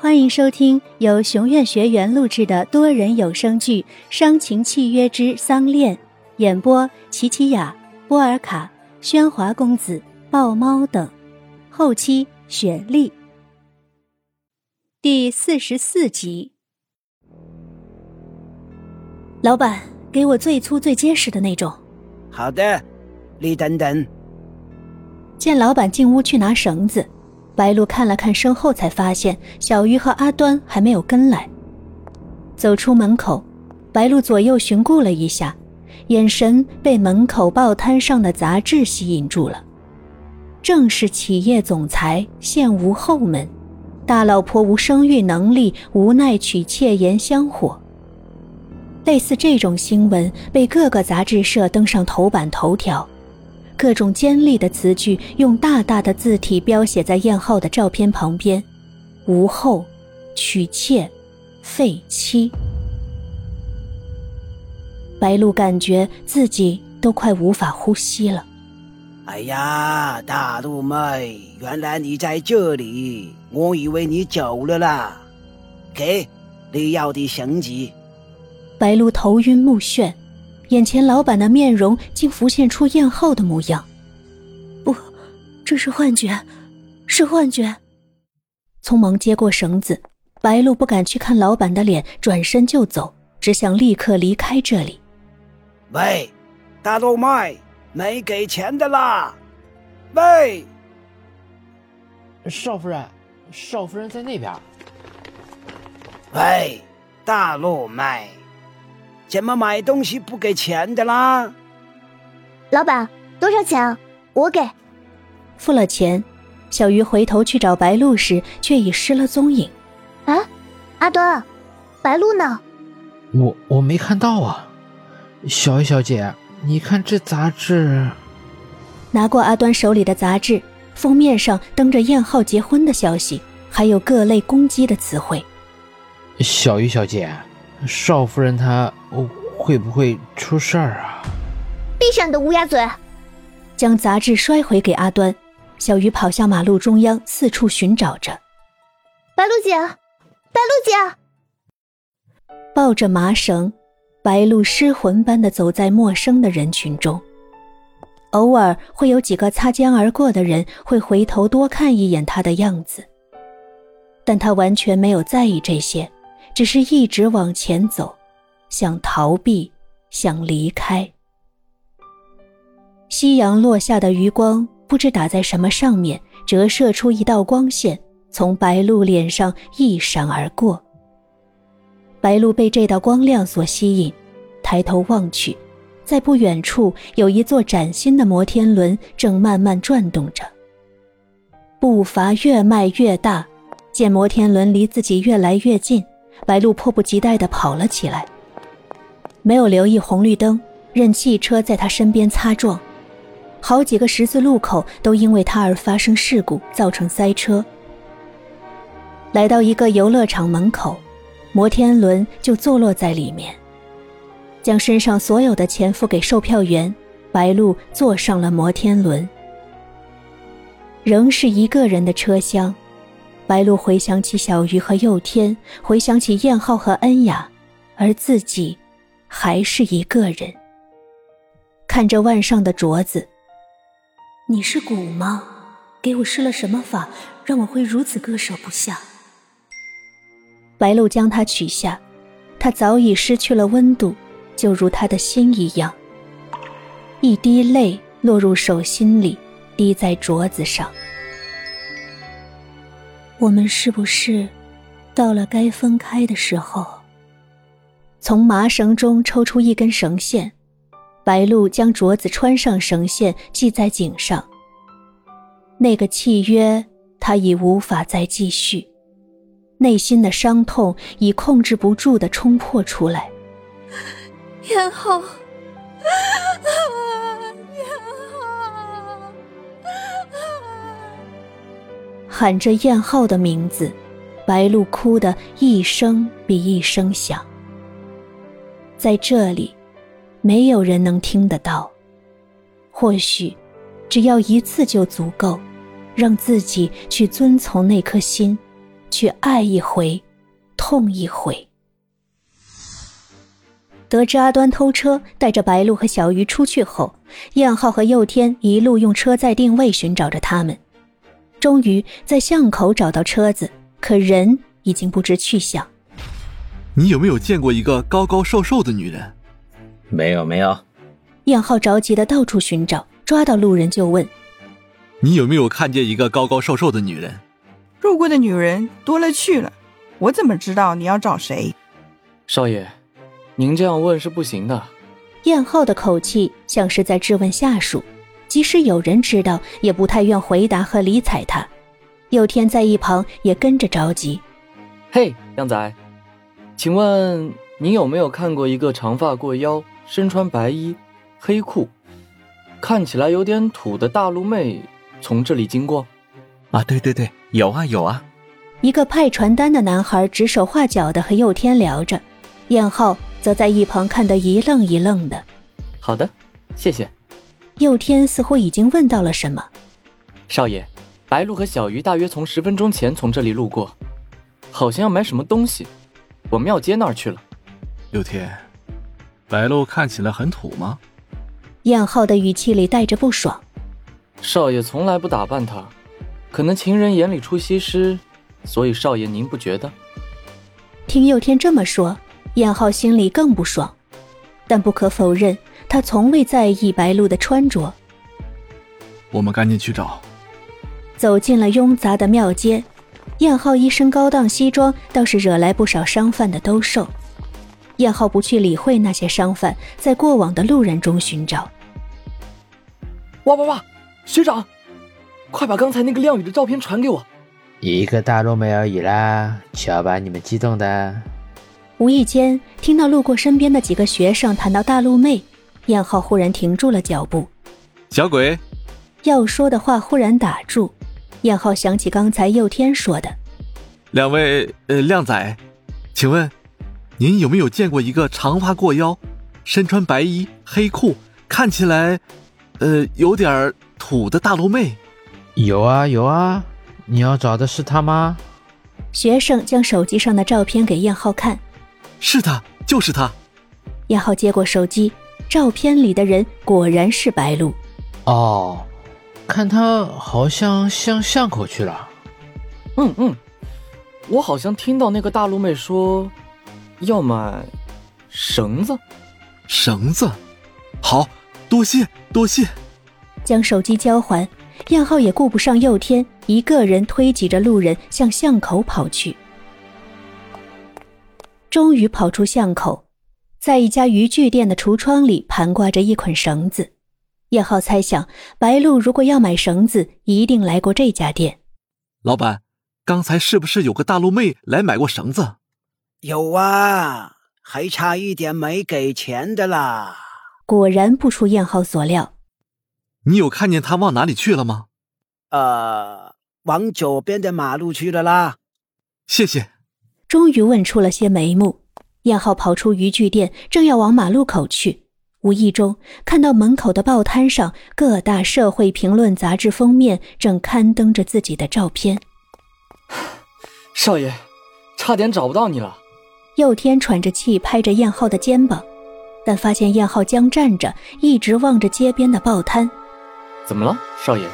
欢迎收听由熊院学员录制的多人有声剧《伤情契约之丧恋》，演播：琪琪雅、波尔卡、喧哗公子、豹猫等，后期雪莉。第四十四集。老板，给我最粗最结实的那种。好的，你等等。见老板进屋去拿绳子。白露看了看身后，才发现小鱼和阿端还没有跟来。走出门口，白露左右寻顾了一下，眼神被门口报摊上的杂志吸引住了。正是企业总裁现无后门，大老婆无生育能力，无奈娶妾言香火。类似这种新闻被各个杂志社登上头版头条。各种尖利的词句用大大的字体标写在燕浩的照片旁边，无后，娶妾，废妻。白露感觉自己都快无法呼吸了。哎呀，大陆妹，原来你在这里，我以为你走了啦。给，你要的绳子。白露头晕目眩。眼前老板的面容竟浮现出艳后的模样，不，这是幻觉，是幻觉。匆忙接过绳子，白露不敢去看老板的脸，转身就走，只想立刻离开这里。喂，大陆妹，没给钱的啦！喂，少夫人，少夫人在那边。喂，大陆妹。怎么买东西不给钱的啦？老板，多少钱啊？我给。付了钱，小鱼回头去找白露时，却已失了踪影。啊，阿端，白露呢？我我没看到啊。小鱼小姐，你看这杂志。拿过阿端手里的杂志，封面上登着燕浩结婚的消息，还有各类攻击的词汇。小鱼小姐。少夫人她会不会出事儿啊？闭上你的乌鸦嘴！将杂志摔回给阿端，小鱼跑向马路中央，四处寻找着。白露姐，白露姐！抱着麻绳，白露失魂般的走在陌生的人群中，偶尔会有几个擦肩而过的人会回头多看一眼她的样子，但她完全没有在意这些。只是一直往前走，想逃避，想离开。夕阳落下的余光不知打在什么上面，折射出一道光线，从白露脸上一闪而过。白露被这道光亮所吸引，抬头望去，在不远处有一座崭新的摩天轮正慢慢转动着。步伐越迈越大，见摩天轮离自己越来越近。白露迫不及待地跑了起来，没有留意红绿灯，任汽车在他身边擦撞，好几个十字路口都因为他而发生事故，造成塞车。来到一个游乐场门口，摩天轮就坐落在里面，将身上所有的钱付给售票员，白露坐上了摩天轮，仍是一个人的车厢。白露回想起小鱼和佑天，回想起燕浩和恩雅，而自己还是一个人。看着腕上的镯子，你是蛊吗？给我施了什么法，让我会如此割舍不下？白露将它取下，它早已失去了温度，就如他的心一样。一滴泪落入手心里，滴在镯子上。我们是不是到了该分开的时候？从麻绳中抽出一根绳线，白露将镯子穿上绳线，系在颈上。那个契约，他已无法再继续，内心的伤痛已控制不住的冲破出来。天后。喊着燕浩的名字，白露哭得一声比一声响。在这里，没有人能听得到。或许，只要一次就足够，让自己去遵从那颗心，去爱一回，痛一回。得知阿端偷车，带着白鹿和小鱼出去后，燕浩和佑天一路用车载定位寻找着他们，终于在巷口找到车子，可人已经不知去向。你有没有见过一个高高瘦瘦的女人？没有，没有。燕浩着急的到处寻找，抓到路人就问：“你有没有看见一个高高瘦瘦的女人？”路过的女人多了去了，我怎么知道你要找谁？少爷。您这样问是不行的。燕浩的口气像是在质问下属，即使有人知道，也不太愿回答和理睬他。佑天在一旁也跟着着急：“嘿，靓仔，请问您有没有看过一个长发过腰、身穿白衣、黑裤，看起来有点土的大陆妹从这里经过？”啊，对对对，有啊有啊。一个派传单的男孩指手画脚的和佑天聊着，燕浩。则在一旁看得一愣一愣的。好的，谢谢。佑天似乎已经问到了什么。少爷，白鹿和小鱼大约从十分钟前从这里路过，好像要买什么东西，我庙街那儿去了。佑天，白鹿看起来很土吗？燕浩的语气里带着不爽。少爷从来不打扮她，可能情人眼里出西施，所以少爷您不觉得？听佑天这么说。燕浩心里更不爽，但不可否认，他从未在意白露的穿着。我们赶紧去找。走进了拥杂的庙街，燕浩一身高档西装，倒是惹来不少商贩的兜售。燕浩不去理会那些商贩，在过往的路人中寻找。哇哇哇！学长，快把刚才那个靓女的照片传给我。一个大陆妹而已啦，瞧把你们激动的。无意间听到路过身边的几个学生谈到大陆妹，燕浩忽然停住了脚步。小鬼，要说的话忽然打住。燕浩想起刚才佑天说的：“两位呃，靓仔，请问您有没有见过一个长发过腰、身穿白衣黑裤，看起来呃有点土的大陆妹？”有啊有啊，你要找的是她吗？学生将手机上的照片给燕浩看。是她，就是她。燕浩接过手机，照片里的人果然是白露。哦，看他好像向巷口去了。嗯嗯，我好像听到那个大陆妹说要买绳子。绳子，好多谢多谢。将手机交还，燕浩也顾不上佑天，一个人推挤着路人向巷口跑去。终于跑出巷口，在一家渔具店的橱窗里盘挂着一捆绳子。叶浩猜想，白鹿如果要买绳子，一定来过这家店。老板，刚才是不是有个大陆妹来买过绳子？有啊，还差一点没给钱的啦。果然不出燕浩所料。你有看见她往哪里去了吗？呃，往左边的马路去了啦。谢谢。终于问出了些眉目，燕浩跑出渔具店，正要往马路口去，无意中看到门口的报摊上各大社会评论杂志封面正刊登着自己的照片。少爷，差点找不到你了。佑天喘着气拍着燕浩的肩膀，但发现燕浩僵站着，一直望着街边的报摊。怎么了，少爷？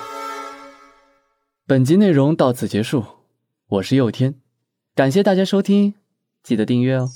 本集内容到此结束，我是佑天。感谢大家收听，记得订阅哦。